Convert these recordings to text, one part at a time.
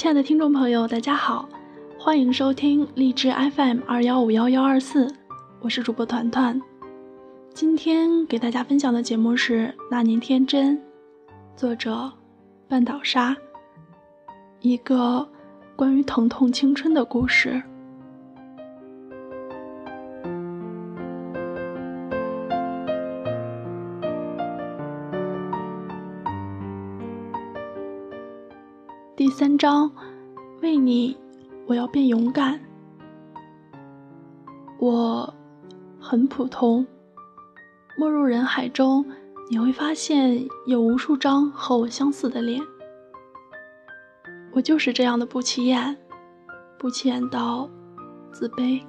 亲爱的听众朋友，大家好，欢迎收听荔枝 FM 二幺五幺幺二四，我是主播团团。今天给大家分享的节目是《那年天真》，作者半岛沙，一个关于疼痛青春的故事。三章，为你，我要变勇敢。我很普通，没入人海中，你会发现有无数张和我相似的脸。我就是这样的不起眼，不起眼到自卑。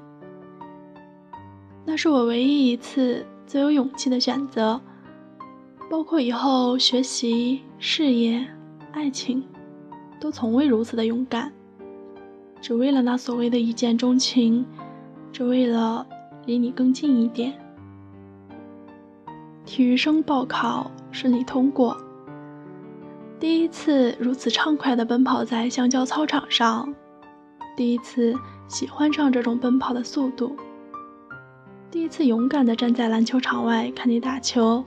那是我唯一一次最有勇气的选择，包括以后学习、事业、爱情。都从未如此的勇敢，只为了那所谓的一见钟情，只为了离你更近一点。体育生报考顺利通过，第一次如此畅快地奔跑在橡胶操场上，第一次喜欢上这种奔跑的速度，第一次勇敢地站在篮球场外看你打球，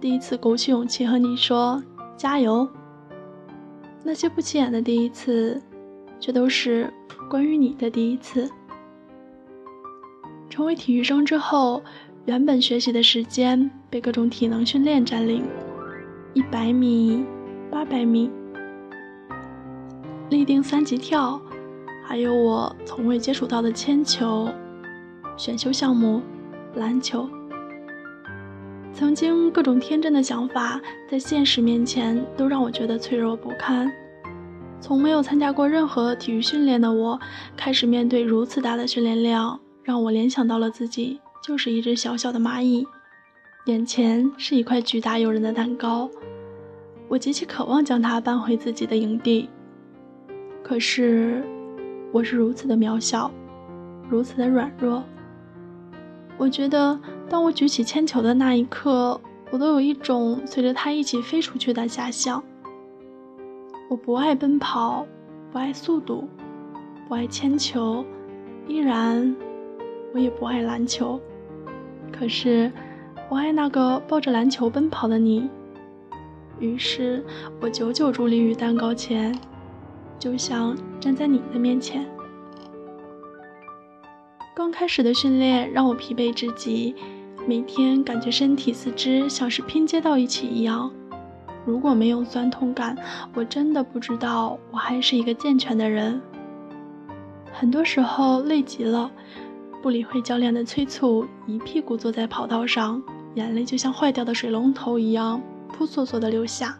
第一次鼓起勇气和你说加油。那些不起眼的第一次，却都是关于你的第一次。成为体育生之后，原本学习的时间被各种体能训练占领，一百米、八百米、立定三级跳，还有我从未接触到的铅球、选修项目、篮球。曾经各种天真的想法，在现实面前都让我觉得脆弱不堪。从没有参加过任何体育训练的我，开始面对如此大的训练量，让我联想到了自己就是一只小小的蚂蚁，眼前是一块巨大诱人的蛋糕，我极其渴望将它搬回自己的营地。可是，我是如此的渺小，如此的软弱。我觉得。当我举起铅球的那一刻，我都有一种随着它一起飞出去的遐想。我不爱奔跑，不爱速度，不爱铅球，依然，我也不爱篮球。可是，我爱那个抱着篮球奔跑的你。于是我久久伫立于蛋糕前，就想站在你的面前。刚开始的训练让我疲惫至极。每天感觉身体四肢像是拼接到一起一样，如果没有酸痛感，我真的不知道我还是一个健全的人。很多时候累极了，不理会教练的催促，一屁股坐在跑道上，眼泪就像坏掉的水龙头一样扑簌簌的流下，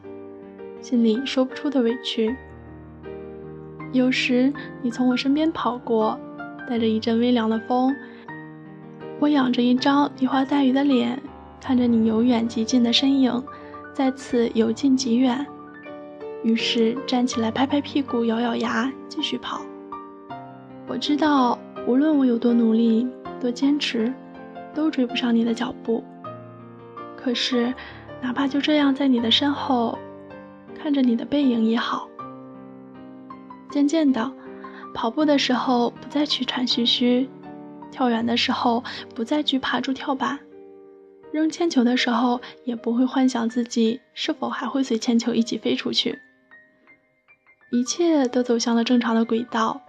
心里说不出的委屈。有时你从我身边跑过，带着一阵微凉的风。我仰着一张梨花带雨的脸，看着你由远及近的身影，再次由近及远。于是站起来，拍拍屁股，咬咬牙，继续跑。我知道，无论我有多努力、多坚持，都追不上你的脚步。可是，哪怕就这样在你的身后，看着你的背影也好。渐渐的，跑步的时候不再气喘吁吁。跳远的时候不再惧怕住跳板，扔铅球的时候也不会幻想自己是否还会随铅球一起飞出去。一切都走向了正常的轨道，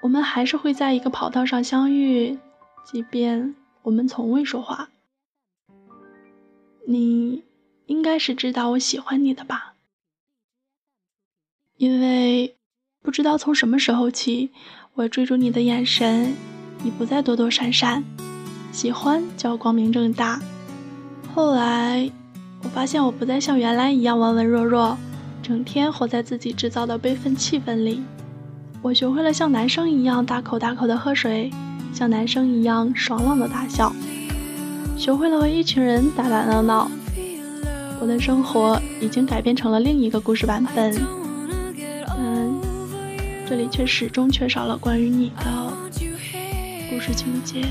我们还是会在一个跑道上相遇，即便我们从未说话。你应该是知道我喜欢你的吧？因为不知道从什么时候起，我追逐你的眼神。你不再躲躲闪闪，喜欢就要光明正大。后来，我发现我不再像原来一样文文弱弱，整天活在自己制造的悲愤气氛里。我学会了像男生一样大口大口的喝水，像男生一样爽朗的大笑，学会了和一群人打打闹闹。我的生活已经改变成了另一个故事版本，但这里却始终缺少了关于你的。故事情节。